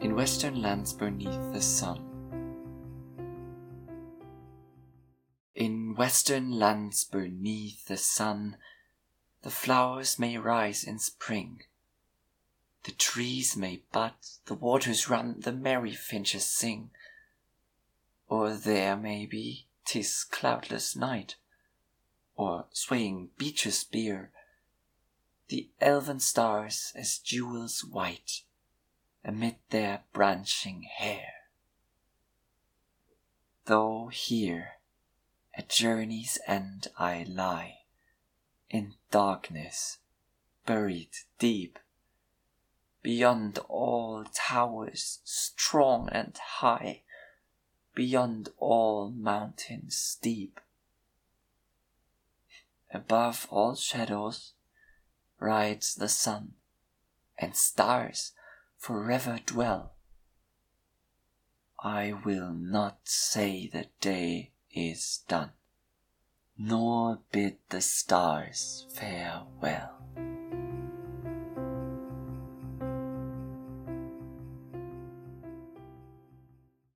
in western lands beneath the sun. In western lands beneath the sun, the flowers may rise in spring. The trees may bud, the waters run, the merry finches sing. Or there may be, 'tis cloudless night, or swaying beeches bear the elven stars as jewels white amid their branching hair. Though here at journey's end I lie, in darkness, buried deep, beyond all towers strong and high, beyond all mountains steep. Above all shadows rides the sun, and stars forever dwell. I will not say the day is done, nor bid the stars farewell.